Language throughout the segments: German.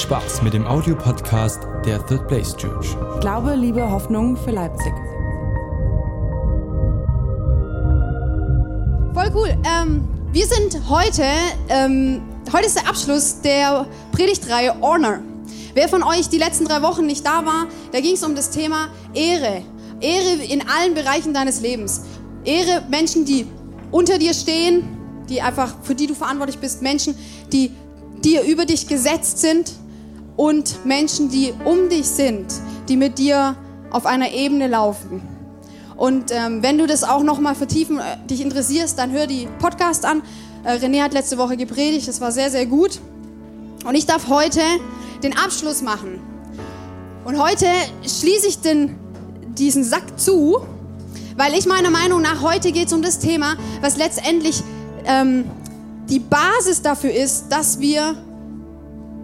Spaß mit dem Audiopodcast der Third Place Church. Glaube, Liebe, Hoffnung für Leipzig. Voll cool. Ähm, wir sind heute, ähm, heute ist der Abschluss der Predigtreihe Honor. Wer von euch die letzten drei Wochen nicht da war, da ging es um das Thema Ehre. Ehre in allen Bereichen deines Lebens. Ehre Menschen, die unter dir stehen, die einfach, für die du verantwortlich bist, Menschen, die dir über dich gesetzt sind und Menschen, die um dich sind, die mit dir auf einer Ebene laufen. Und ähm, wenn du das auch noch mal vertiefen, äh, dich interessierst, dann hör die Podcast an. Äh, René hat letzte Woche gepredigt, das war sehr, sehr gut. Und ich darf heute den Abschluss machen. Und heute schließe ich den, diesen Sack zu, weil ich meiner Meinung nach, heute geht es um das Thema, was letztendlich ähm, die Basis dafür ist, dass wir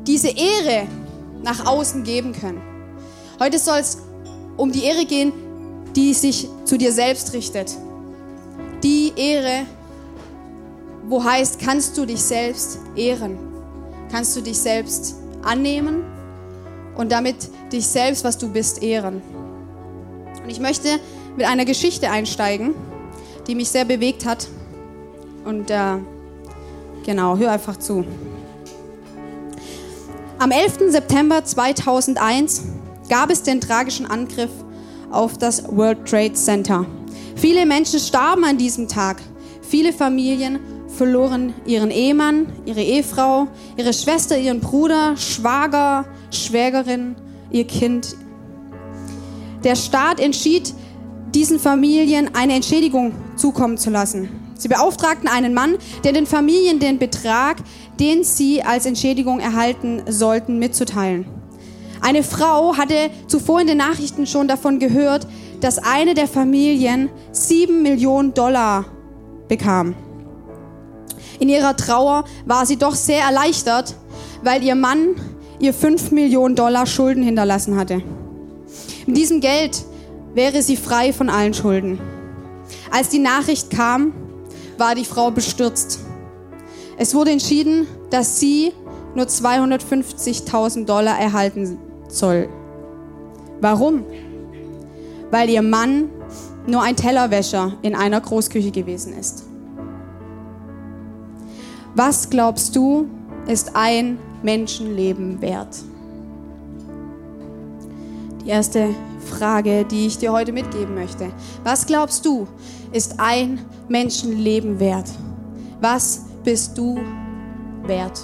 diese Ehre nach außen geben können. Heute soll es um die Ehre gehen, die sich zu dir selbst richtet. Die Ehre, wo heißt, kannst du dich selbst ehren? Kannst du dich selbst annehmen und damit dich selbst, was du bist, ehren? Und ich möchte mit einer Geschichte einsteigen, die mich sehr bewegt hat. Und äh, genau, hör einfach zu. Am 11. September 2001 gab es den tragischen Angriff auf das World Trade Center. Viele Menschen starben an diesem Tag. Viele Familien verloren ihren Ehemann, ihre Ehefrau, ihre Schwester, ihren Bruder, Schwager, Schwägerin, ihr Kind. Der Staat entschied, diesen Familien eine Entschädigung zukommen zu lassen. Sie beauftragten einen Mann, der den Familien den Betrag, den sie als Entschädigung erhalten sollten, mitzuteilen. Eine Frau hatte zuvor in den Nachrichten schon davon gehört, dass eine der Familien sieben Millionen Dollar bekam. In ihrer Trauer war sie doch sehr erleichtert, weil ihr Mann ihr fünf Millionen Dollar Schulden hinterlassen hatte. Mit diesem Geld wäre sie frei von allen Schulden. Als die Nachricht kam, war die Frau bestürzt. Es wurde entschieden, dass sie nur 250.000 Dollar erhalten soll. Warum? Weil ihr Mann nur ein Tellerwäscher in einer Großküche gewesen ist. Was glaubst du, ist ein Menschenleben wert? Die erste Frage, die ich dir heute mitgeben möchte. Was glaubst du, ist ein Menschenleben wert? Was bist du wert?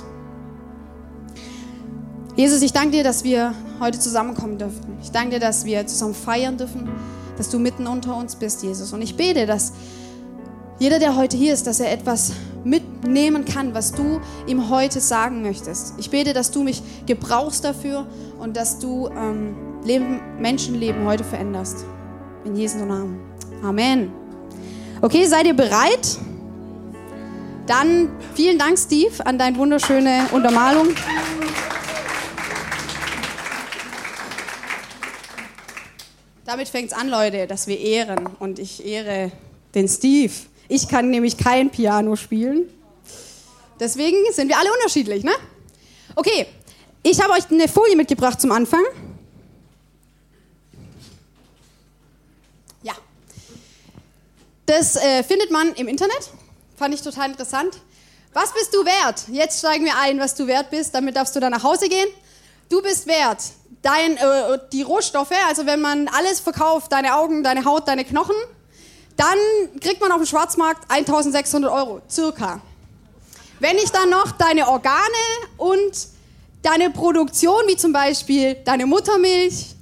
Jesus, ich danke dir, dass wir heute zusammenkommen dürfen. Ich danke dir, dass wir zusammen feiern dürfen, dass du mitten unter uns bist, Jesus. Und ich bete, dass jeder, der heute hier ist, dass er etwas mitnehmen kann, was du ihm heute sagen möchtest. Ich bete, dass du mich gebrauchst dafür und dass du ähm, Leben, Menschenleben heute veränderst. In Jesu Namen. Amen. Okay, seid ihr bereit? Dann vielen Dank, Steve, an deine wunderschöne Untermalung. Damit fängt es an, Leute, dass wir ehren. Und ich ehre den Steve. Ich kann nämlich kein Piano spielen. Deswegen sind wir alle unterschiedlich, ne? Okay, ich habe euch eine Folie mitgebracht zum Anfang. Das äh, findet man im Internet. Fand ich total interessant. Was bist du wert? Jetzt steigen wir ein, was du wert bist. Damit darfst du dann nach Hause gehen. Du bist wert dein, äh, die Rohstoffe, also wenn man alles verkauft, deine Augen, deine Haut, deine Knochen, dann kriegt man auf dem Schwarzmarkt 1600 Euro, circa. Wenn ich dann noch deine Organe und deine Produktion, wie zum Beispiel deine Muttermilch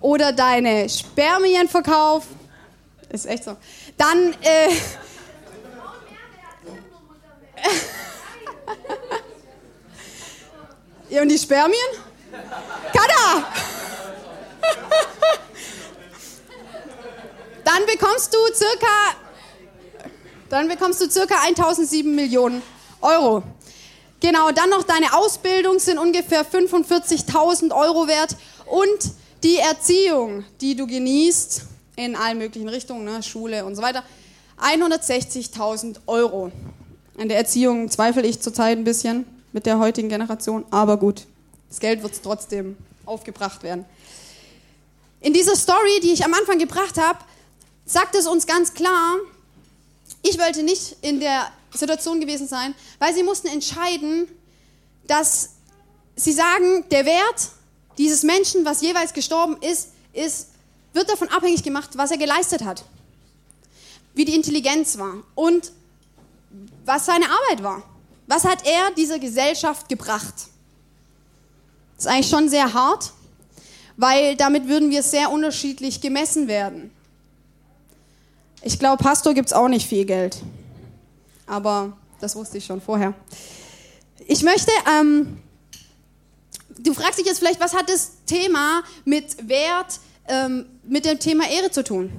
oder deine Spermien verkaufe, ist echt so, dann... Äh, ja, und die Spermien? Kada! Dann bekommst du circa, dann bekommst du circa 1007 Millionen Euro. Genau, dann noch deine Ausbildung sind ungefähr 45.000 Euro wert und die Erziehung, die du genießt in allen möglichen Richtungen, ne, Schule und so weiter, 160.000 Euro. An der Erziehung zweifle ich zurzeit ein bisschen mit der heutigen Generation, aber gut. Das Geld wird trotzdem aufgebracht werden. In dieser Story, die ich am Anfang gebracht habe, sagt es uns ganz klar, ich wollte nicht in der Situation gewesen sein, weil sie mussten entscheiden, dass sie sagen, der Wert dieses Menschen, was jeweils gestorben ist, ist wird davon abhängig gemacht, was er geleistet hat, wie die Intelligenz war und was seine Arbeit war. Was hat er dieser Gesellschaft gebracht? Das ist eigentlich schon sehr hart, weil damit würden wir sehr unterschiedlich gemessen werden. Ich glaube, Pastor gibt es auch nicht viel Geld. Aber das wusste ich schon vorher. Ich möchte, ähm, du fragst dich jetzt vielleicht, was hat das Thema mit Wert, ähm, mit dem Thema Ehre zu tun?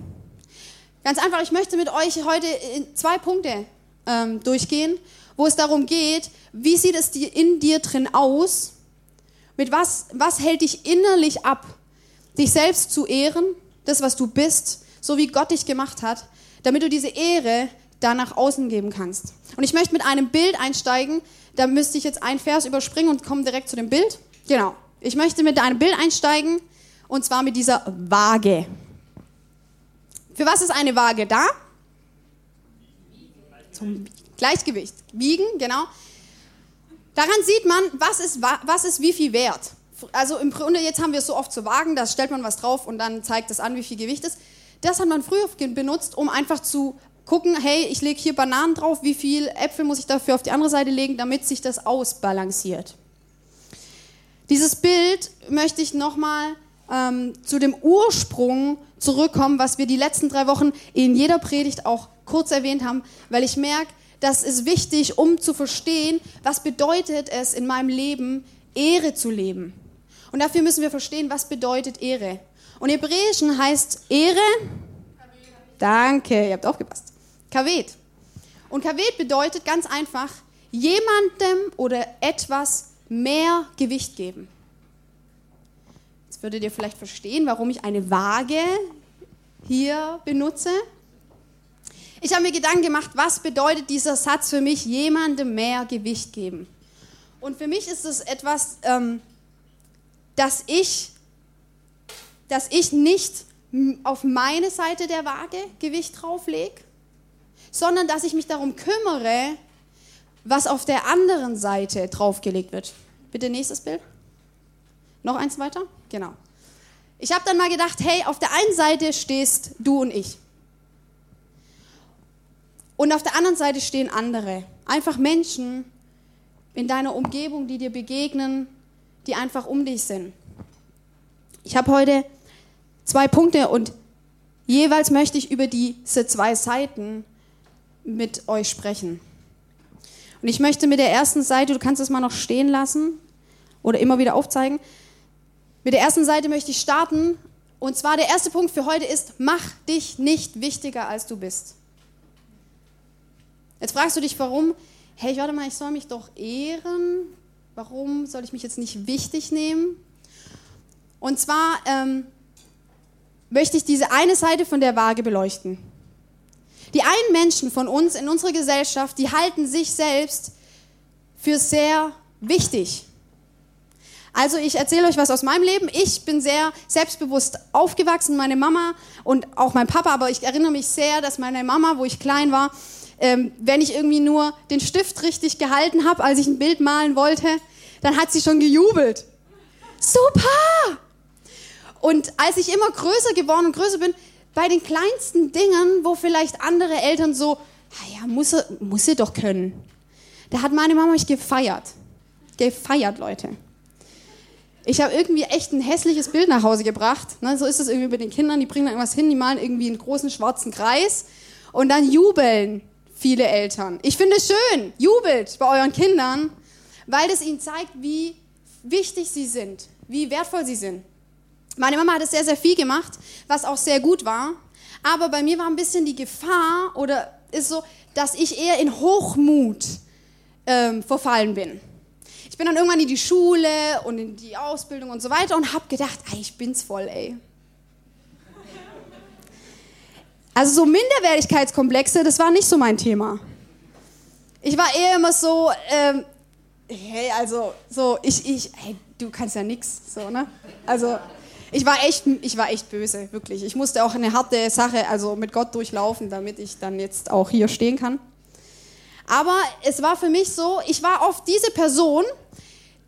Ganz einfach, ich möchte mit euch heute zwei Punkte ähm, durchgehen, wo es darum geht, wie sieht es in dir drin aus? Mit was, was hält dich innerlich ab, dich selbst zu ehren, das, was du bist, so wie Gott dich gemacht hat, damit du diese Ehre da nach außen geben kannst. Und ich möchte mit einem Bild einsteigen, da müsste ich jetzt einen Vers überspringen und komme direkt zu dem Bild. Genau. Ich möchte mit einem Bild einsteigen, und zwar mit dieser Waage. Für was ist eine Waage da? Zum Gleichgewicht. Wiegen, genau. Daran sieht man, was ist, was ist wie viel wert. Also im Grunde, jetzt haben wir es so oft zu Wagen, da stellt man was drauf und dann zeigt es an, wie viel Gewicht ist. Das hat man früher benutzt, um einfach zu gucken, hey, ich lege hier Bananen drauf, wie viel Äpfel muss ich dafür auf die andere Seite legen, damit sich das ausbalanciert. Dieses Bild möchte ich nochmal ähm, zu dem Ursprung zurückkommen, was wir die letzten drei Wochen in jeder Predigt auch kurz erwähnt haben, weil ich merke, das ist wichtig, um zu verstehen, was bedeutet es in meinem Leben, Ehre zu leben. Und dafür müssen wir verstehen, was bedeutet Ehre. Und Hebräischen heißt Ehre, danke, ihr habt aufgepasst, Kavet. Und Kavet bedeutet ganz einfach, jemandem oder etwas mehr Gewicht geben würdet ihr vielleicht verstehen, warum ich eine Waage hier benutze. Ich habe mir Gedanken gemacht, was bedeutet dieser Satz für mich, jemandem mehr Gewicht geben. Und für mich ist es etwas, ähm, dass, ich, dass ich nicht auf meine Seite der Waage Gewicht drauflege, sondern dass ich mich darum kümmere, was auf der anderen Seite draufgelegt wird. Bitte nächstes Bild. Noch eins weiter? Genau. Ich habe dann mal gedacht, hey, auf der einen Seite stehst du und ich. Und auf der anderen Seite stehen andere. Einfach Menschen in deiner Umgebung, die dir begegnen, die einfach um dich sind. Ich habe heute zwei Punkte und jeweils möchte ich über diese zwei Seiten mit euch sprechen. Und ich möchte mit der ersten Seite, du kannst es mal noch stehen lassen oder immer wieder aufzeigen, mit der ersten Seite möchte ich starten. Und zwar der erste Punkt für heute ist, mach dich nicht wichtiger, als du bist. Jetzt fragst du dich, warum? Hey, warte mal, ich soll mich doch ehren. Warum soll ich mich jetzt nicht wichtig nehmen? Und zwar ähm, möchte ich diese eine Seite von der Waage beleuchten. Die einen Menschen von uns in unserer Gesellschaft, die halten sich selbst für sehr wichtig. Also ich erzähle euch was aus meinem Leben. Ich bin sehr selbstbewusst aufgewachsen, meine Mama und auch mein Papa, aber ich erinnere mich sehr, dass meine Mama, wo ich klein war, ähm, wenn ich irgendwie nur den Stift richtig gehalten habe, als ich ein Bild malen wollte, dann hat sie schon gejubelt. Super! Und als ich immer größer geworden und größer bin, bei den kleinsten Dingen, wo vielleicht andere Eltern so, naja, muss sie, muss doch können. Da hat meine Mama mich gefeiert. Gefeiert, Leute ich habe irgendwie echt ein hässliches Bild nach Hause gebracht. Ne, so ist es irgendwie mit den Kindern, die bringen dann irgendwas hin, die malen irgendwie einen großen schwarzen Kreis und dann jubeln viele Eltern. Ich finde es schön, jubelt bei euren Kindern, weil es ihnen zeigt, wie wichtig sie sind, wie wertvoll sie sind. Meine Mama hat es sehr, sehr viel gemacht, was auch sehr gut war. Aber bei mir war ein bisschen die Gefahr oder ist so, dass ich eher in Hochmut ähm, verfallen bin bin dann irgendwann in die Schule und in die Ausbildung und so weiter und habe gedacht, ey, ich bin's voll, ey. Also so Minderwertigkeitskomplexe, das war nicht so mein Thema. Ich war eher immer so, ähm, hey, also so, ich, ich, hey, du kannst ja nichts, so, ne? Also, ich war echt, ich war echt böse, wirklich. Ich musste auch eine harte Sache, also mit Gott durchlaufen, damit ich dann jetzt auch hier stehen kann. Aber es war für mich so, ich war oft diese Person,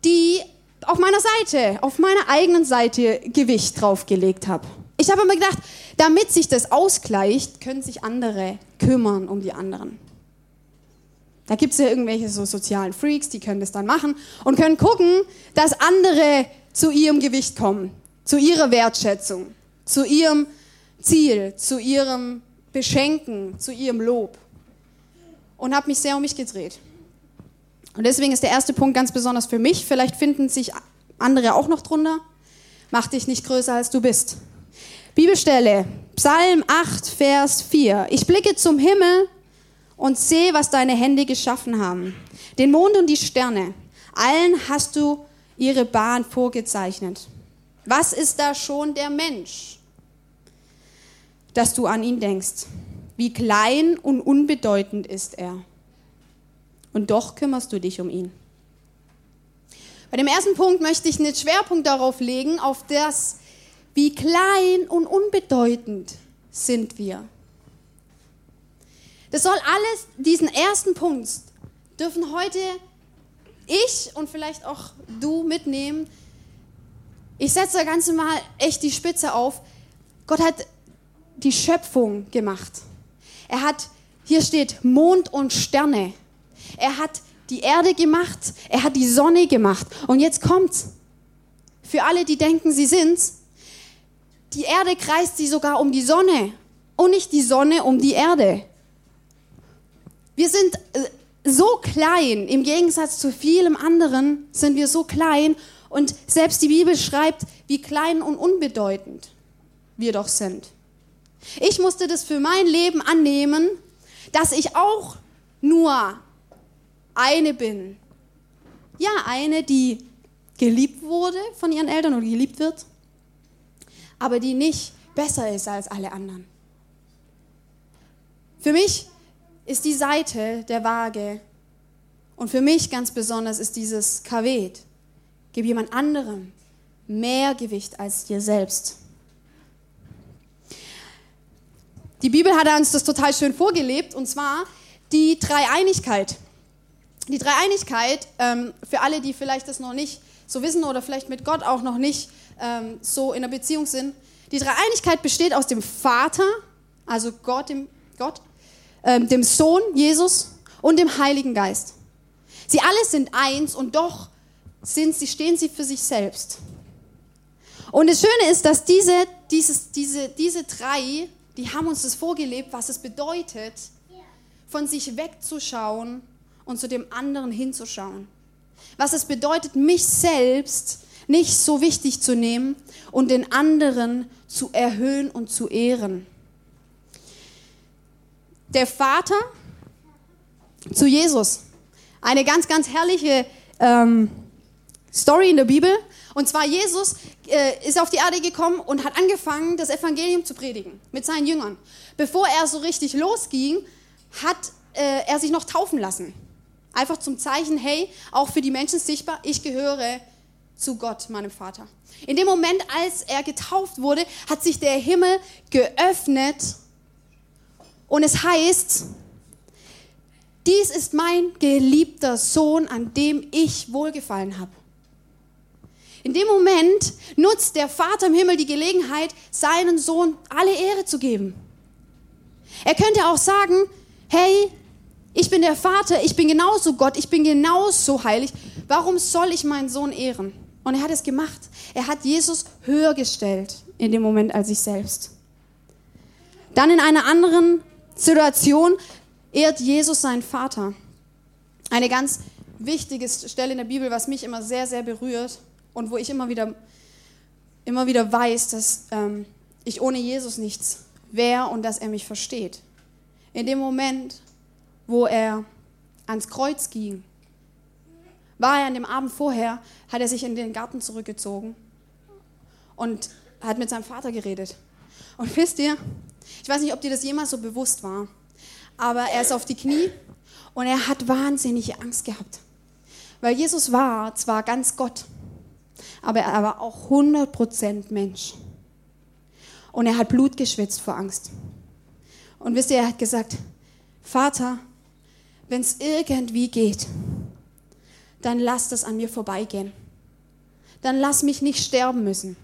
die auf meiner Seite, auf meiner eigenen Seite Gewicht draufgelegt habe. Ich habe immer gedacht, damit sich das ausgleicht, können sich andere kümmern um die anderen. Da gibt es ja irgendwelche so sozialen Freaks, die können das dann machen und können gucken, dass andere zu ihrem Gewicht kommen, zu ihrer Wertschätzung, zu ihrem Ziel, zu ihrem Beschenken, zu ihrem Lob. Und habe mich sehr um mich gedreht. Und deswegen ist der erste Punkt ganz besonders für mich. Vielleicht finden sich andere auch noch drunter. Mach dich nicht größer, als du bist. Bibelstelle, Psalm 8, Vers 4. Ich blicke zum Himmel und sehe, was deine Hände geschaffen haben. Den Mond und die Sterne. Allen hast du ihre Bahn vorgezeichnet. Was ist da schon der Mensch, dass du an ihn denkst? Wie klein und unbedeutend ist er. Und doch kümmerst du dich um ihn. Bei dem ersten Punkt möchte ich einen Schwerpunkt darauf legen, auf das, wie klein und unbedeutend sind wir. Das soll alles, diesen ersten Punkt, dürfen heute ich und vielleicht auch du mitnehmen. Ich setze da Ganze mal echt die Spitze auf. Gott hat die Schöpfung gemacht. Er hat, hier steht Mond und Sterne. Er hat die Erde gemacht. Er hat die Sonne gemacht. Und jetzt kommt's. Für alle, die denken, sie sind's. Die Erde kreist sie sogar um die Sonne und nicht die Sonne um die Erde. Wir sind äh, so klein, im Gegensatz zu vielem anderen sind wir so klein und selbst die Bibel schreibt, wie klein und unbedeutend wir doch sind. Ich musste das für mein Leben annehmen, dass ich auch nur eine bin. Ja, eine, die geliebt wurde von ihren Eltern oder geliebt wird, aber die nicht besser ist als alle anderen. Für mich ist die Seite der Waage und für mich ganz besonders ist dieses Kavet. Gib jemand anderem mehr Gewicht als dir selbst. Die Bibel hat uns das total schön vorgelebt und zwar die Dreieinigkeit. Die Dreieinigkeit, ähm, für alle, die vielleicht das noch nicht so wissen oder vielleicht mit Gott auch noch nicht ähm, so in der Beziehung sind, die Dreieinigkeit besteht aus dem Vater, also Gott, dem, Gott ähm, dem Sohn Jesus und dem Heiligen Geist. Sie alle sind eins und doch sind sie, stehen sie für sich selbst. Und das Schöne ist, dass diese, dieses, diese, diese drei, die haben uns das vorgelebt, was es bedeutet, von sich wegzuschauen und zu dem anderen hinzuschauen. Was es bedeutet, mich selbst nicht so wichtig zu nehmen und den anderen zu erhöhen und zu ehren. Der Vater zu Jesus. Eine ganz, ganz herrliche ähm, Story in der Bibel. Und zwar Jesus äh, ist auf die Erde gekommen und hat angefangen, das Evangelium zu predigen mit seinen Jüngern. Bevor er so richtig losging, hat äh, er sich noch taufen lassen. Einfach zum Zeichen, hey, auch für die Menschen sichtbar, ich gehöre zu Gott, meinem Vater. In dem Moment, als er getauft wurde, hat sich der Himmel geöffnet und es heißt, dies ist mein geliebter Sohn, an dem ich wohlgefallen habe. In dem Moment nutzt der Vater im Himmel die Gelegenheit, seinen Sohn alle Ehre zu geben. Er könnte auch sagen, hey, ich bin der Vater, ich bin genauso Gott, ich bin genauso heilig. Warum soll ich meinen Sohn ehren? Und er hat es gemacht. Er hat Jesus höher gestellt in dem Moment als sich selbst. Dann in einer anderen Situation ehrt Jesus seinen Vater. Eine ganz wichtige Stelle in der Bibel, was mich immer sehr, sehr berührt und wo ich immer wieder, immer wieder weiß, dass ähm, ich ohne Jesus nichts wäre und dass er mich versteht. In dem Moment, wo er ans Kreuz ging, war er an dem Abend vorher, hat er sich in den Garten zurückgezogen und hat mit seinem Vater geredet. Und wisst ihr, ich weiß nicht, ob dir das jemals so bewusst war, aber er ist auf die Knie und er hat wahnsinnige Angst gehabt. Weil Jesus war zwar ganz Gott, aber er war auch 100% Mensch. Und er hat Blut geschwitzt vor Angst. Und wisst ihr, er hat gesagt, Vater, wenn es irgendwie geht, dann lass das an mir vorbeigehen. Dann lass mich nicht sterben müssen.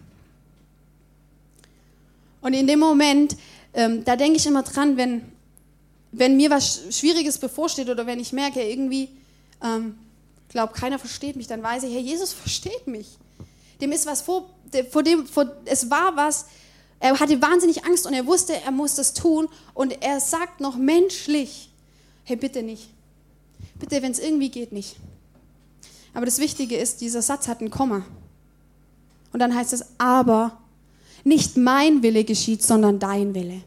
Und in dem Moment, ähm, da denke ich immer dran, wenn, wenn mir was Schwieriges bevorsteht oder wenn ich merke, irgendwie, ähm, glaube, keiner versteht mich, dann weiß ich, Herr Jesus versteht mich. Dem ist was vor, vor dem, vor, es war was, er hatte wahnsinnig Angst und er wusste, er muss das tun und er sagt noch menschlich, hey, bitte nicht. Bitte, wenn es irgendwie geht, nicht. Aber das Wichtige ist, dieser Satz hat ein Komma. Und dann heißt es, aber nicht mein Wille geschieht, sondern dein Wille.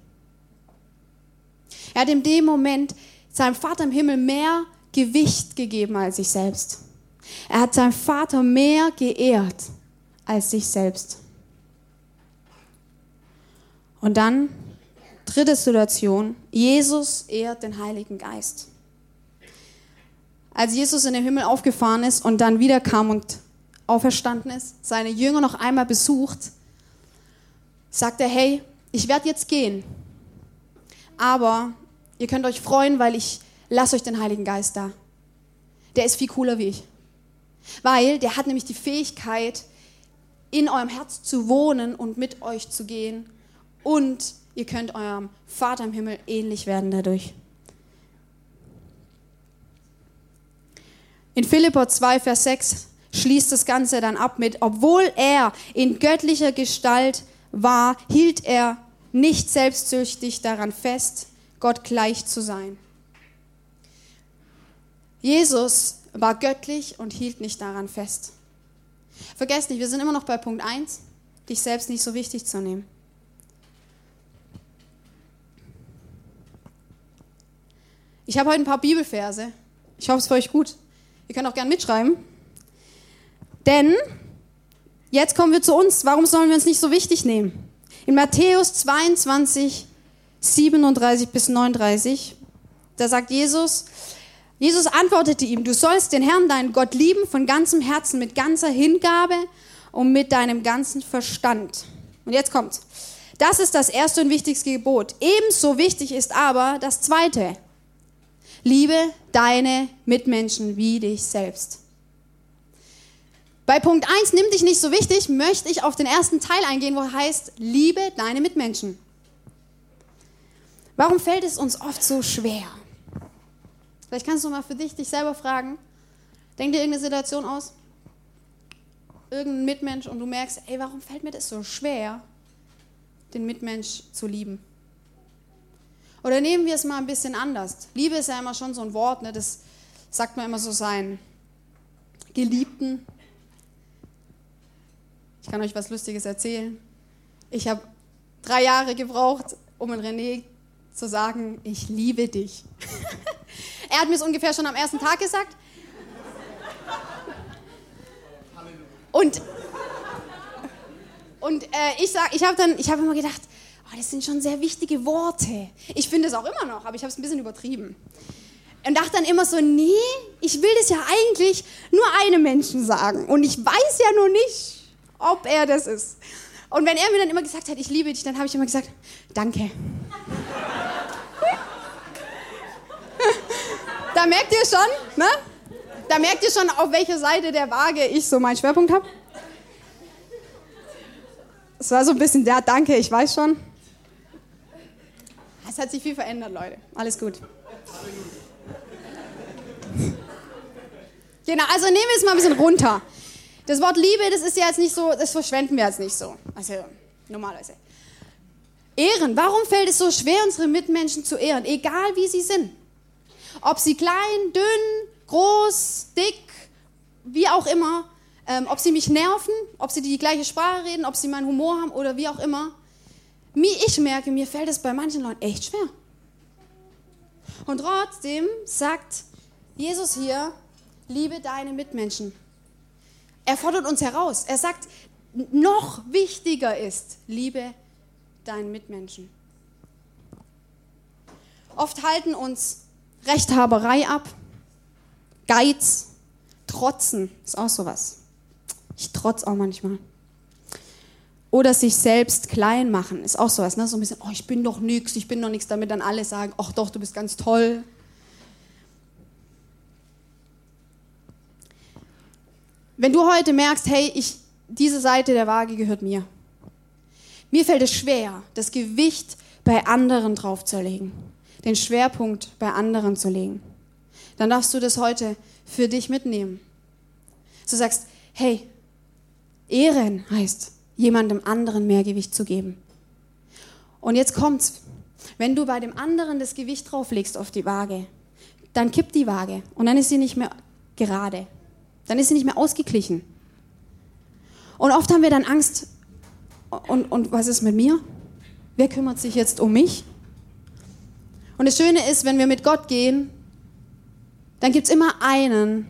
Er hat in dem Moment seinem Vater im Himmel mehr Gewicht gegeben als sich selbst. Er hat seinen Vater mehr geehrt als sich selbst. Und dann, dritte Situation, Jesus ehrt den Heiligen Geist. Als Jesus in den Himmel aufgefahren ist und dann wiederkam und auferstanden ist, seine Jünger noch einmal besucht, sagt er, hey, ich werde jetzt gehen, aber ihr könnt euch freuen, weil ich lasse euch den Heiligen Geist da. Der ist viel cooler wie ich. Weil der hat nämlich die Fähigkeit, in eurem Herz zu wohnen und mit euch zu gehen. Und ihr könnt eurem Vater im Himmel ähnlich werden dadurch. In Philipper 2, Vers 6 schließt das Ganze dann ab mit, obwohl er in göttlicher Gestalt war, hielt er nicht selbstsüchtig daran fest, Gott gleich zu sein. Jesus war göttlich und hielt nicht daran fest. Vergesst nicht, wir sind immer noch bei Punkt 1, dich selbst nicht so wichtig zu nehmen. Ich habe heute ein paar Bibelverse. Ich hoffe, es ist für euch gut. Ihr könnt auch gerne mitschreiben. Denn jetzt kommen wir zu uns. Warum sollen wir uns nicht so wichtig nehmen? In Matthäus 22, 37 bis 39, da sagt Jesus, Jesus antwortete ihm, du sollst den Herrn, deinen Gott lieben von ganzem Herzen, mit ganzer Hingabe und mit deinem ganzen Verstand. Und jetzt kommt's. Das ist das erste und wichtigste Gebot. Ebenso wichtig ist aber das zweite. Liebe deine Mitmenschen wie dich selbst. Bei Punkt 1, nimm dich nicht so wichtig, möchte ich auf den ersten Teil eingehen, wo heißt, liebe deine Mitmenschen. Warum fällt es uns oft so schwer? Vielleicht kannst du mal für dich dich selber fragen. Denk dir irgendeine Situation aus, irgendein Mitmensch und du merkst, ey, warum fällt mir das so schwer, den Mitmensch zu lieben? Oder nehmen wir es mal ein bisschen anders. Liebe ist ja immer schon so ein Wort, ne? das sagt man immer so seinen Geliebten, ich kann euch was Lustiges erzählen. Ich habe drei Jahre gebraucht, um in René zu sagen, ich liebe dich. er hat mir es ungefähr schon am ersten Tag gesagt. Und, und äh, ich, ich habe dann, immer gedacht, oh, das sind schon sehr wichtige Worte. Ich finde es auch immer noch, aber ich habe es ein bisschen übertrieben. Und dachte dann immer so, nee, ich will das ja eigentlich nur einem Menschen sagen. Und ich weiß ja nur nicht, ob er das ist. Und wenn er mir dann immer gesagt hat, ich liebe dich, dann habe ich immer gesagt, danke. Da merkt ihr schon, ne? Da merkt ihr schon, auf welcher Seite der Waage ich so meinen Schwerpunkt habe. Es war so ein bisschen, ja, danke, ich weiß schon. Es hat sich viel verändert, Leute. Alles gut. Genau, also nehmen wir es mal ein bisschen runter. Das Wort Liebe, das ist ja jetzt nicht so, das verschwenden wir jetzt nicht so. Also normalerweise. Ehren. Warum fällt es so schwer, unsere Mitmenschen zu ehren? Egal wie sie sind. Ob sie klein, dünn, groß, dick, wie auch immer. Ähm, ob sie mich nerven, ob sie die gleiche Sprache reden, ob sie meinen Humor haben oder wie auch immer. Ich merke, mir fällt es bei manchen Leuten echt schwer. Und trotzdem sagt Jesus hier, liebe deine Mitmenschen. Er fordert uns heraus. Er sagt, noch wichtiger ist, liebe deinen Mitmenschen. Oft halten uns Rechthaberei ab, Geiz, Trotzen ist auch sowas. Ich trotz auch manchmal. Oder sich selbst klein machen, ist auch sowas, ne? So ein bisschen, oh, ich bin doch nix, ich bin doch nichts, damit dann alle sagen, ach doch, du bist ganz toll. Wenn du heute merkst, hey, ich, diese Seite der Waage gehört mir. Mir fällt es schwer, das Gewicht bei anderen draufzulegen, den Schwerpunkt bei anderen zu legen. Dann darfst du das heute für dich mitnehmen. Du sagst, hey, Ehren heißt, jemandem anderen mehr Gewicht zu geben. Und jetzt kommt's. Wenn du bei dem anderen das Gewicht drauflegst auf die Waage, dann kippt die Waage und dann ist sie nicht mehr gerade. Dann ist sie nicht mehr ausgeglichen. Und oft haben wir dann Angst, und, und was ist mit mir? Wer kümmert sich jetzt um mich? Und das Schöne ist, wenn wir mit Gott gehen, dann gibt es immer einen,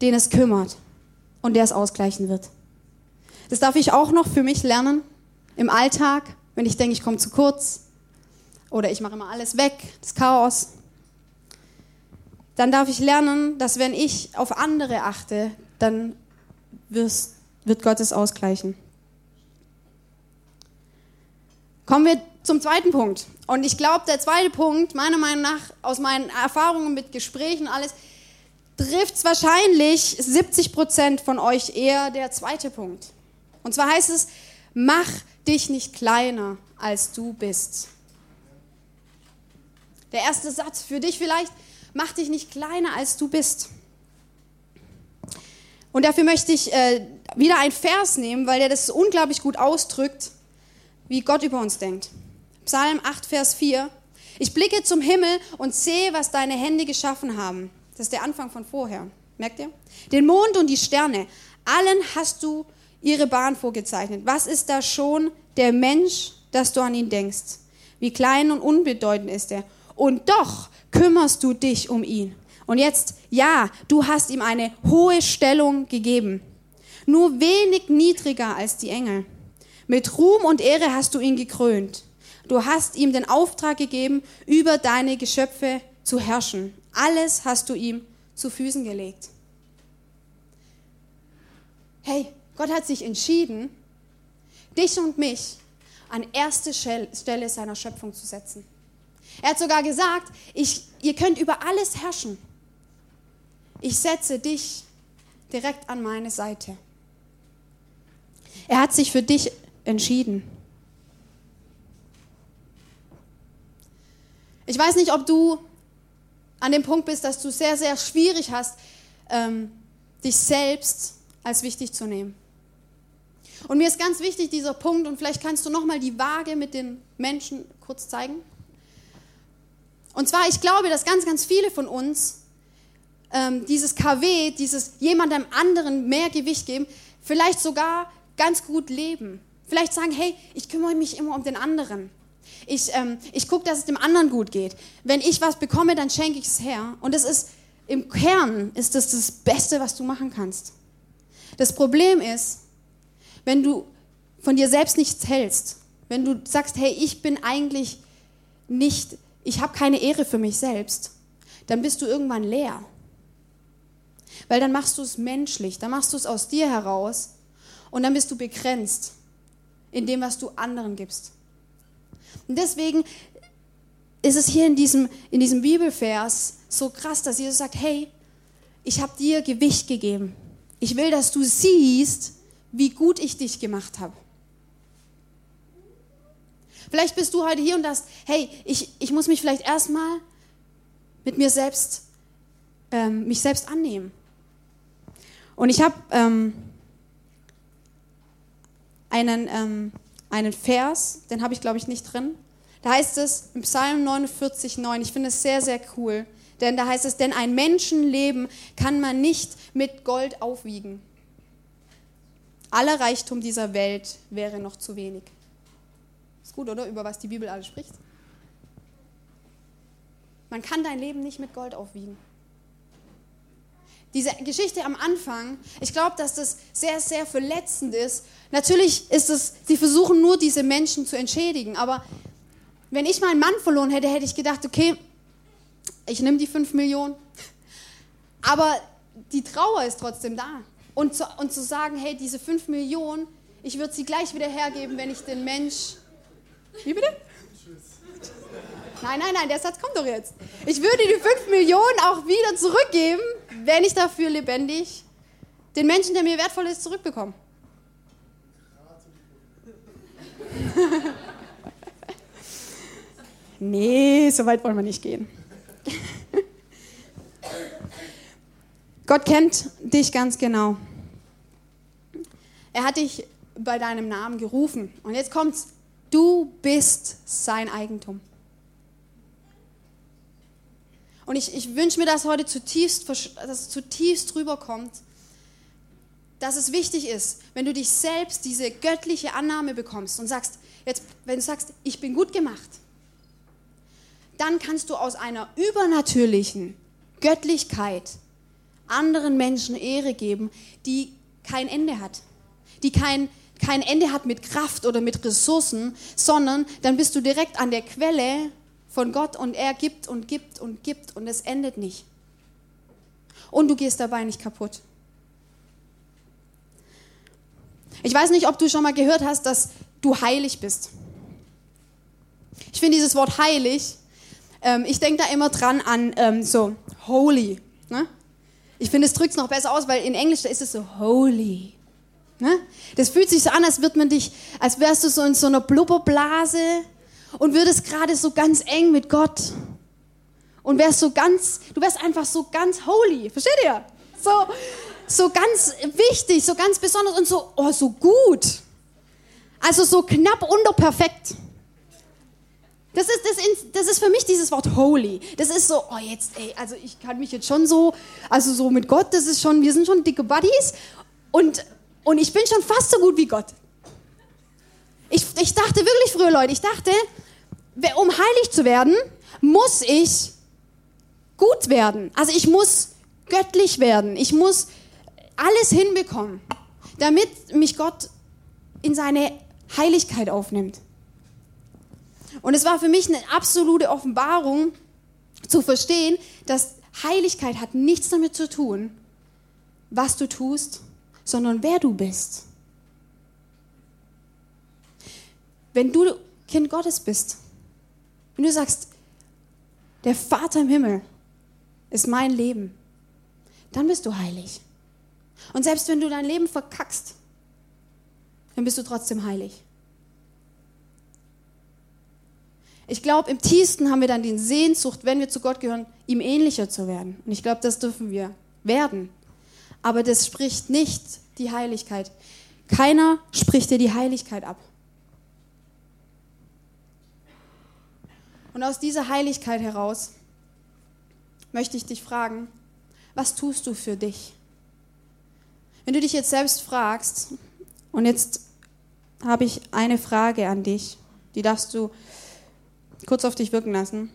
den es kümmert und der es ausgleichen wird. Das darf ich auch noch für mich lernen im Alltag, wenn ich denke, ich komme zu kurz oder ich mache immer alles weg, das Chaos. Dann darf ich lernen, dass wenn ich auf andere achte, dann wird Gott es ausgleichen. Kommen wir zum zweiten Punkt. Und ich glaube, der zweite Punkt, meiner Meinung nach, aus meinen Erfahrungen mit Gesprächen und alles, trifft es wahrscheinlich 70 Prozent von euch eher der zweite Punkt. Und zwar heißt es, mach dich nicht kleiner, als du bist. Der erste Satz für dich vielleicht, mach dich nicht kleiner, als du bist. Und dafür möchte ich äh, wieder ein Vers nehmen, weil der das unglaublich gut ausdrückt, wie Gott über uns denkt. Psalm 8, Vers 4. Ich blicke zum Himmel und sehe, was deine Hände geschaffen haben. Das ist der Anfang von vorher. Merkt ihr? Den Mond und die Sterne. Allen hast du ihre Bahn vorgezeichnet. Was ist da schon der Mensch, dass du an ihn denkst? Wie klein und unbedeutend ist er. Und doch kümmerst du dich um ihn. Und jetzt, ja, du hast ihm eine hohe Stellung gegeben. Nur wenig niedriger als die Engel. Mit Ruhm und Ehre hast du ihn gekrönt. Du hast ihm den Auftrag gegeben, über deine Geschöpfe zu herrschen. Alles hast du ihm zu Füßen gelegt. Hey, Gott hat sich entschieden, dich und mich an erste Stelle seiner Schöpfung zu setzen. Er hat sogar gesagt, ich, ihr könnt über alles herrschen. Ich setze dich direkt an meine Seite. Er hat sich für dich entschieden. Ich weiß nicht, ob du an dem Punkt bist, dass du sehr, sehr schwierig hast, ähm, dich selbst als wichtig zu nehmen. Und mir ist ganz wichtig dieser Punkt, und vielleicht kannst du nochmal die Waage mit den Menschen kurz zeigen. Und zwar, ich glaube, dass ganz, ganz viele von uns ähm, dieses KW, dieses jemandem anderen mehr Gewicht geben, vielleicht sogar ganz gut leben. Vielleicht sagen, hey, ich kümmere mich immer um den anderen. Ich, ähm, ich gucke, dass es dem anderen gut geht. Wenn ich was bekomme, dann schenke ich es her. Und das ist, im Kern ist das das Beste, was du machen kannst. Das Problem ist, wenn du von dir selbst nichts hältst, wenn du sagst, hey, ich bin eigentlich nicht, ich habe keine Ehre für mich selbst, dann bist du irgendwann leer. Weil dann machst du es menschlich, dann machst du es aus dir heraus und dann bist du begrenzt in dem, was du anderen gibst. Und deswegen ist es hier in diesem, in diesem Bibelvers so krass, dass Jesus sagt, hey, ich habe dir Gewicht gegeben. Ich will, dass du siehst, wie gut ich dich gemacht habe. Vielleicht bist du heute hier und sagst, hey, ich, ich muss mich vielleicht erstmal mit mir selbst, ähm, mich selbst annehmen. Und ich habe ähm, einen, ähm, einen Vers, den habe ich glaube ich nicht drin. Da heißt es im Psalm 49, 9, ich finde es sehr, sehr cool, denn da heißt es, denn ein Menschenleben kann man nicht mit Gold aufwiegen. Aller Reichtum dieser Welt wäre noch zu wenig. Ist gut, oder? Über was die Bibel alles spricht. Man kann dein Leben nicht mit Gold aufwiegen diese Geschichte am Anfang, ich glaube, dass das sehr, sehr verletzend ist. Natürlich ist es, sie versuchen nur diese Menschen zu entschädigen, aber wenn ich meinen Mann verloren hätte, hätte ich gedacht, okay, ich nehme die fünf Millionen, aber die Trauer ist trotzdem da. und zu, und zu sagen, hey, diese 5 Millionen, ich würde sie gleich wieder hergeben, wenn ich den Mensch... Wie bitte? Nein, nein, nein, der Satz kommt doch jetzt. Ich würde die 5 Millionen auch wieder zurückgeben, wenn ich dafür lebendig den Menschen, der mir wertvoll ist, zurückbekomme. Nee, so weit wollen wir nicht gehen. Gott kennt dich ganz genau. Er hat dich bei deinem Namen gerufen. Und jetzt kommt's. Du bist sein Eigentum. Und ich, ich wünsche mir, dass heute zutiefst, dass zutiefst rüberkommt, dass es wichtig ist, wenn du dich selbst diese göttliche Annahme bekommst und sagst, jetzt, wenn du sagst, ich bin gut gemacht, dann kannst du aus einer übernatürlichen Göttlichkeit anderen Menschen Ehre geben, die kein Ende hat, die kein, kein Ende hat mit Kraft oder mit Ressourcen, sondern dann bist du direkt an der Quelle von Gott und er gibt und gibt und gibt und es endet nicht. Und du gehst dabei nicht kaputt. Ich weiß nicht, ob du schon mal gehört hast, dass du heilig bist. Ich finde dieses Wort heilig, ähm, ich denke da immer dran an ähm, so holy. Ne? Ich finde, es drückt es noch besser aus, weil in Englisch da ist es so holy. Ne? Das fühlt sich so an, als, wird man dich, als wärst du so in so einer Blubberblase und würdest gerade so ganz eng mit Gott. Und wärst so ganz, du wärst einfach so ganz holy. Versteht ihr? So, so ganz wichtig, so ganz besonders und so, oh, so gut. Also so knapp unter perfekt. Das ist, das, das ist für mich dieses Wort holy. Das ist so, oh jetzt, ey, also ich kann mich jetzt schon so, also so mit Gott, das ist schon, wir sind schon dicke Buddies und, und ich bin schon fast so gut wie Gott. Ich, ich dachte wirklich früher, Leute, ich dachte, um heilig zu werden, muss ich gut werden. Also ich muss göttlich werden. Ich muss alles hinbekommen, damit mich Gott in seine Heiligkeit aufnimmt. Und es war für mich eine absolute Offenbarung zu verstehen, dass Heiligkeit hat nichts damit zu tun, was du tust, sondern wer du bist. Wenn du Kind Gottes bist, wenn du sagst, der Vater im Himmel ist mein Leben, dann bist du heilig. Und selbst wenn du dein Leben verkackst, dann bist du trotzdem heilig. Ich glaube, im tiefsten haben wir dann die Sehnsucht, wenn wir zu Gott gehören, ihm ähnlicher zu werden. Und ich glaube, das dürfen wir werden. Aber das spricht nicht die Heiligkeit. Keiner spricht dir die Heiligkeit ab. Und aus dieser Heiligkeit heraus möchte ich dich fragen, was tust du für dich? Wenn du dich jetzt selbst fragst, und jetzt habe ich eine Frage an dich, die darfst du kurz auf dich wirken lassen.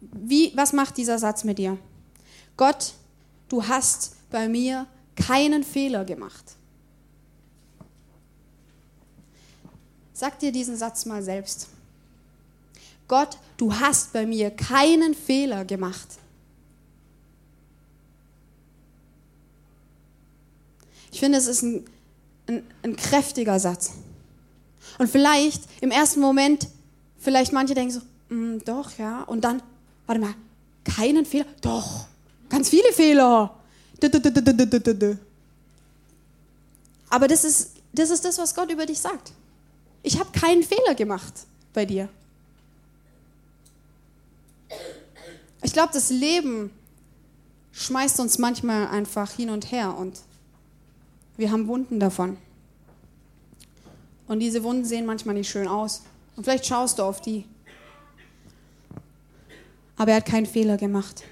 Wie, was macht dieser Satz mit dir? Gott, du hast bei mir keinen Fehler gemacht. Sag dir diesen Satz mal selbst. Gott, du hast bei mir keinen Fehler gemacht. Ich finde, es ist ein, ein, ein kräftiger Satz. Und vielleicht im ersten Moment vielleicht manche denken so, mm, doch, ja. Und dann, warte mal, keinen Fehler? Doch, ganz viele Fehler. Aber das ist, das ist das, was Gott über dich sagt. Ich habe keinen Fehler gemacht bei dir. Ich glaube, das Leben schmeißt uns manchmal einfach hin und her und wir haben Wunden davon. Und diese Wunden sehen manchmal nicht schön aus. Und vielleicht schaust du auf die. Aber er hat keinen Fehler gemacht.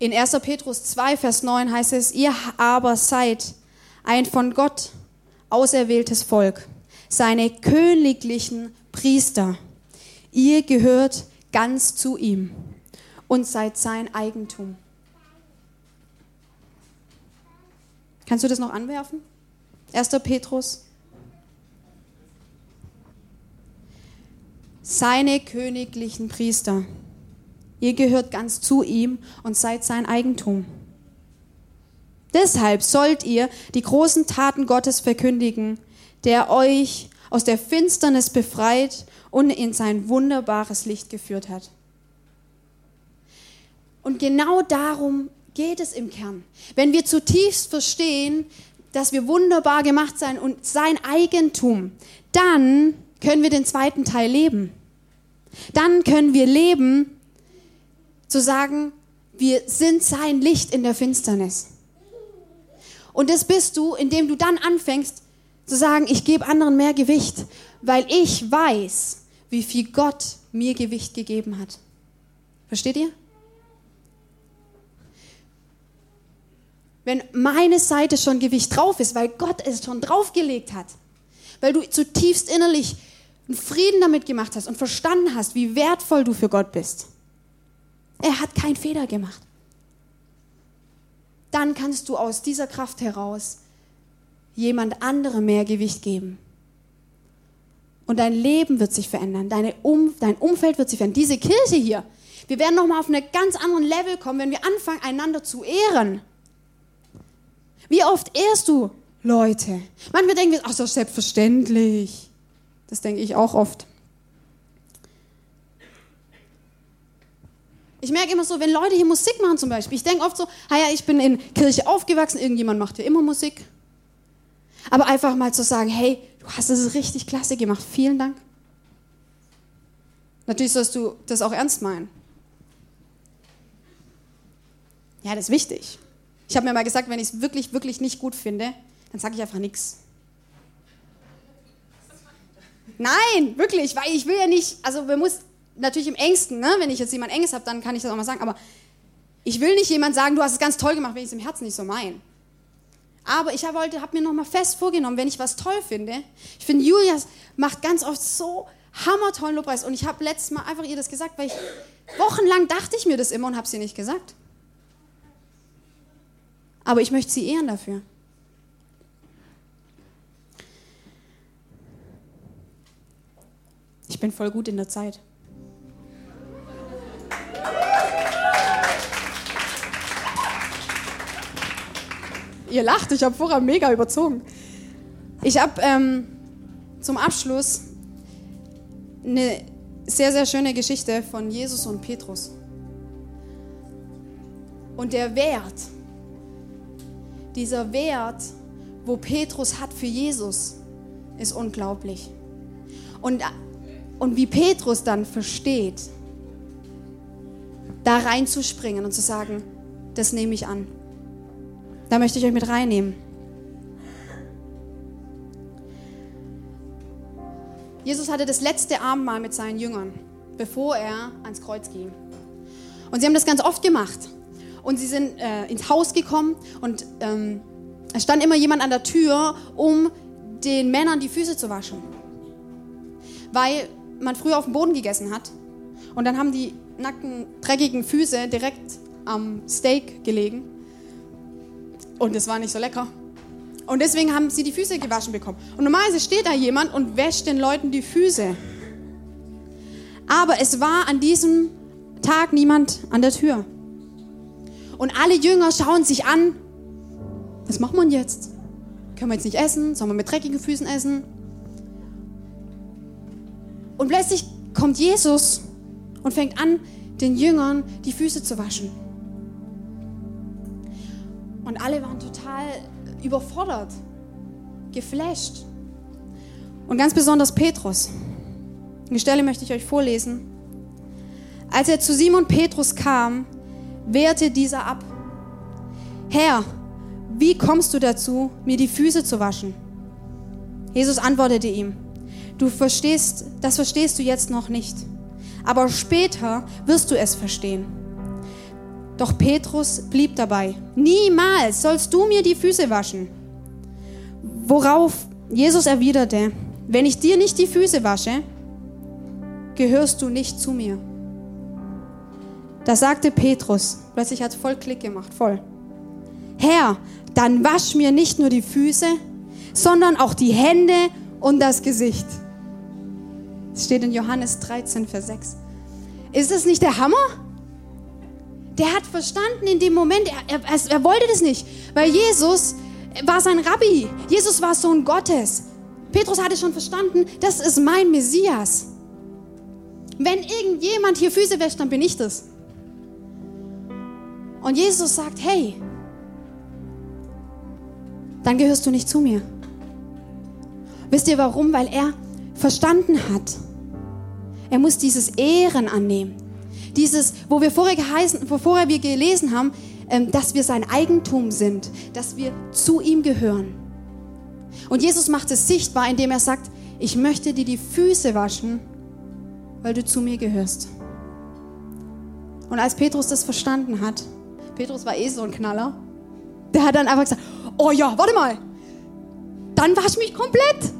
In 1. Petrus 2, Vers 9 heißt es, ihr aber seid ein von Gott auserwähltes Volk, seine königlichen Priester. Ihr gehört ganz zu ihm und seid sein Eigentum. Kannst du das noch anwerfen? 1. Petrus. Seine königlichen Priester. Ihr gehört ganz zu ihm und seid sein Eigentum. Deshalb sollt ihr die großen Taten Gottes verkündigen, der euch aus der Finsternis befreit und in sein wunderbares Licht geführt hat. Und genau darum geht es im Kern. Wenn wir zutiefst verstehen, dass wir wunderbar gemacht sein und sein Eigentum, dann können wir den zweiten Teil leben. Dann können wir leben, zu sagen, wir sind sein Licht in der Finsternis. Und das bist du, indem du dann anfängst zu sagen, ich gebe anderen mehr Gewicht, weil ich weiß, wie viel Gott mir Gewicht gegeben hat. Versteht ihr? Wenn meine Seite schon Gewicht drauf ist, weil Gott es schon draufgelegt hat, weil du zutiefst innerlich einen Frieden damit gemacht hast und verstanden hast, wie wertvoll du für Gott bist. Er hat keinen Fehler gemacht. Dann kannst du aus dieser Kraft heraus jemand anderem mehr Gewicht geben. Und dein Leben wird sich verändern, um, dein Umfeld wird sich verändern. Diese Kirche hier, wir werden nochmal auf einen ganz anderen Level kommen, wenn wir anfangen, einander zu ehren. Wie oft ehrst du Leute? Manchmal denken wir, ach, so selbstverständlich. Das denke ich auch oft. Ich merke immer so, wenn Leute hier Musik machen zum Beispiel, ich denke oft so, ja, ich bin in Kirche aufgewachsen, irgendjemand macht hier immer Musik. Aber einfach mal zu sagen, hey, du hast es richtig klasse gemacht, vielen Dank. Natürlich sollst du das auch ernst meinen. Ja, das ist wichtig. Ich habe mir mal gesagt, wenn ich es wirklich, wirklich nicht gut finde, dann sage ich einfach nichts. Nein, wirklich, weil ich will ja nicht, also man muss natürlich im engsten, ne? wenn ich jetzt jemand enges habe, dann kann ich das auch mal sagen, aber ich will nicht jemand sagen, du hast es ganz toll gemacht, wenn ich es im Herzen nicht so meine. Aber ich habe hab mir nochmal fest vorgenommen, wenn ich was toll finde, ich finde, Julia macht ganz oft so hammertollen Lobpreis und ich habe letztes Mal einfach ihr das gesagt, weil ich wochenlang dachte ich mir das immer und habe sie nicht gesagt. Aber ich möchte sie ehren dafür. Ich bin voll gut in der Zeit. Ihr lacht, ich habe vorher mega überzogen. Ich habe ähm, zum Abschluss eine sehr, sehr schöne Geschichte von Jesus und Petrus. Und der Wert, dieser Wert, wo Petrus hat für Jesus, ist unglaublich. Und, und wie Petrus dann versteht, da reinzuspringen und zu sagen, das nehme ich an. Da möchte ich euch mit reinnehmen. Jesus hatte das letzte Abendmahl mit seinen Jüngern, bevor er ans Kreuz ging. Und sie haben das ganz oft gemacht. Und sie sind äh, ins Haus gekommen und ähm, es stand immer jemand an der Tür, um den Männern die Füße zu waschen. Weil man früher auf dem Boden gegessen hat und dann haben die nackten, dreckigen Füße direkt am Steak gelegen. Und es war nicht so lecker. Und deswegen haben sie die Füße gewaschen bekommen. Und normalerweise steht da jemand und wäscht den Leuten die Füße. Aber es war an diesem Tag niemand an der Tür. Und alle Jünger schauen sich an. Was macht man jetzt? Können wir jetzt nicht essen? Sollen wir mit dreckigen Füßen essen? Und plötzlich kommt Jesus und fängt an, den Jüngern die Füße zu waschen. Und alle waren total überfordert, geflasht. Und ganz besonders Petrus. Die Stelle möchte ich euch vorlesen. Als er zu Simon Petrus kam, wehrte dieser ab. Herr, wie kommst du dazu, mir die Füße zu waschen? Jesus antwortete ihm, du verstehst, das verstehst du jetzt noch nicht, aber später wirst du es verstehen. Doch Petrus blieb dabei. Niemals sollst du mir die Füße waschen. Worauf Jesus erwiderte, wenn ich dir nicht die Füße wasche, gehörst du nicht zu mir. Da sagte Petrus, plötzlich hat es voll Klick gemacht, voll. Herr, dann wasch mir nicht nur die Füße, sondern auch die Hände und das Gesicht. Das steht in Johannes 13, Vers 6. Ist es nicht der Hammer? der hat verstanden in dem Moment, er, er, er wollte das nicht, weil Jesus war sein Rabbi. Jesus war Sohn Gottes. Petrus hatte schon verstanden, das ist mein Messias. Wenn irgendjemand hier Füße wäscht, dann bin ich das. Und Jesus sagt, hey, dann gehörst du nicht zu mir. Wisst ihr warum? Weil er verstanden hat, er muss dieses Ehren annehmen. Dieses, wo wir vorher, geheißen, wo vorher wir gelesen haben, ähm, dass wir sein Eigentum sind, dass wir zu ihm gehören. Und Jesus macht es sichtbar, indem er sagt, ich möchte dir die Füße waschen, weil du zu mir gehörst. Und als Petrus das verstanden hat, Petrus war eh so ein Knaller, der hat dann einfach gesagt, oh ja, warte mal, dann wasch mich komplett.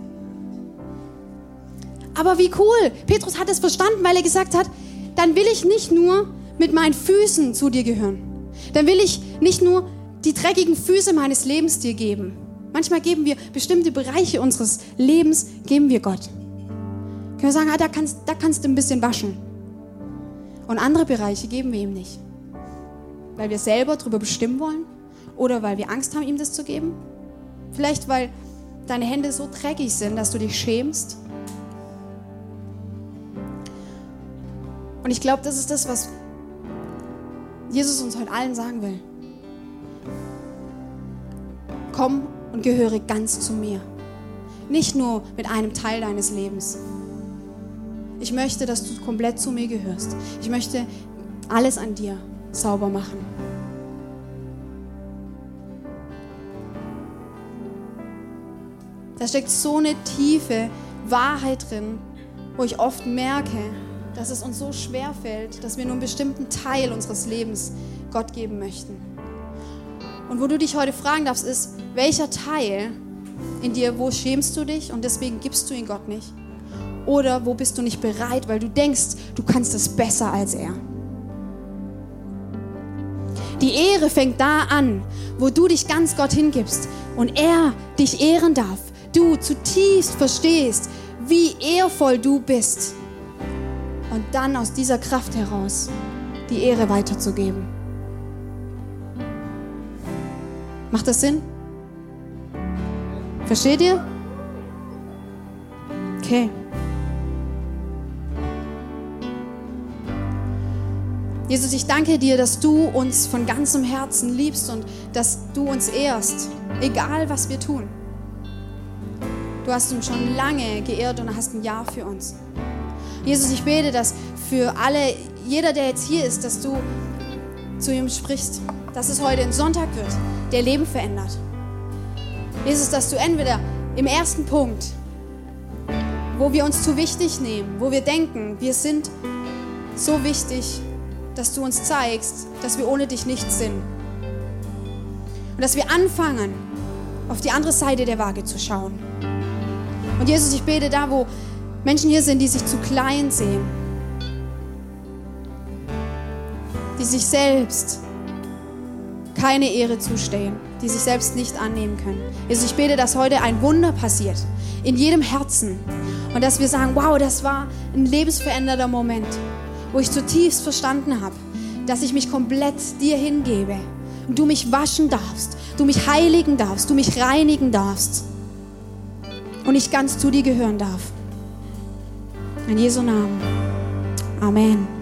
Aber wie cool, Petrus hat es verstanden, weil er gesagt hat, dann will ich nicht nur mit meinen Füßen zu dir gehören. Dann will ich nicht nur die dreckigen Füße meines Lebens dir geben. Manchmal geben wir bestimmte Bereiche unseres Lebens, geben wir Gott. Können wir sagen, ah, da, kannst, da kannst du ein bisschen waschen. Und andere Bereiche geben wir ihm nicht. Weil wir selber darüber bestimmen wollen oder weil wir Angst haben, ihm das zu geben. Vielleicht weil deine Hände so dreckig sind, dass du dich schämst Und ich glaube, das ist das, was Jesus uns heute allen sagen will. Komm und gehöre ganz zu mir. Nicht nur mit einem Teil deines Lebens. Ich möchte, dass du komplett zu mir gehörst. Ich möchte alles an dir sauber machen. Da steckt so eine tiefe Wahrheit drin, wo ich oft merke, dass es uns so schwer fällt, dass wir nur einen bestimmten Teil unseres Lebens Gott geben möchten. Und wo du dich heute fragen darfst, ist, welcher Teil in dir, wo schämst du dich und deswegen gibst du ihn Gott nicht? Oder wo bist du nicht bereit, weil du denkst, du kannst es besser als er? Die Ehre fängt da an, wo du dich ganz Gott hingibst und er dich ehren darf. Du zutiefst verstehst, wie ehrvoll du bist und dann aus dieser Kraft heraus die Ehre weiterzugeben. Macht das Sinn? Versteht ihr? Okay. Jesus, ich danke dir, dass du uns von ganzem Herzen liebst und dass du uns ehrst, egal was wir tun. Du hast uns schon lange geehrt und hast ein Ja für uns. Jesus, ich bete, dass für alle, jeder, der jetzt hier ist, dass du zu ihm sprichst, dass es heute ein Sonntag wird, der Leben verändert. Jesus, dass du entweder im ersten Punkt, wo wir uns zu wichtig nehmen, wo wir denken, wir sind so wichtig, dass du uns zeigst, dass wir ohne dich nichts sind. Und dass wir anfangen, auf die andere Seite der Waage zu schauen. Und Jesus, ich bete da, wo Menschen hier sind, die sich zu klein sehen, die sich selbst keine Ehre zustehen, die sich selbst nicht annehmen können. Jesus, ich bete, dass heute ein Wunder passiert in jedem Herzen und dass wir sagen, wow, das war ein lebensverändernder Moment, wo ich zutiefst verstanden habe, dass ich mich komplett dir hingebe und du mich waschen darfst, du mich heiligen darfst, du mich reinigen darfst und ich ganz zu dir gehören darf. In Jesu Namen. Amen.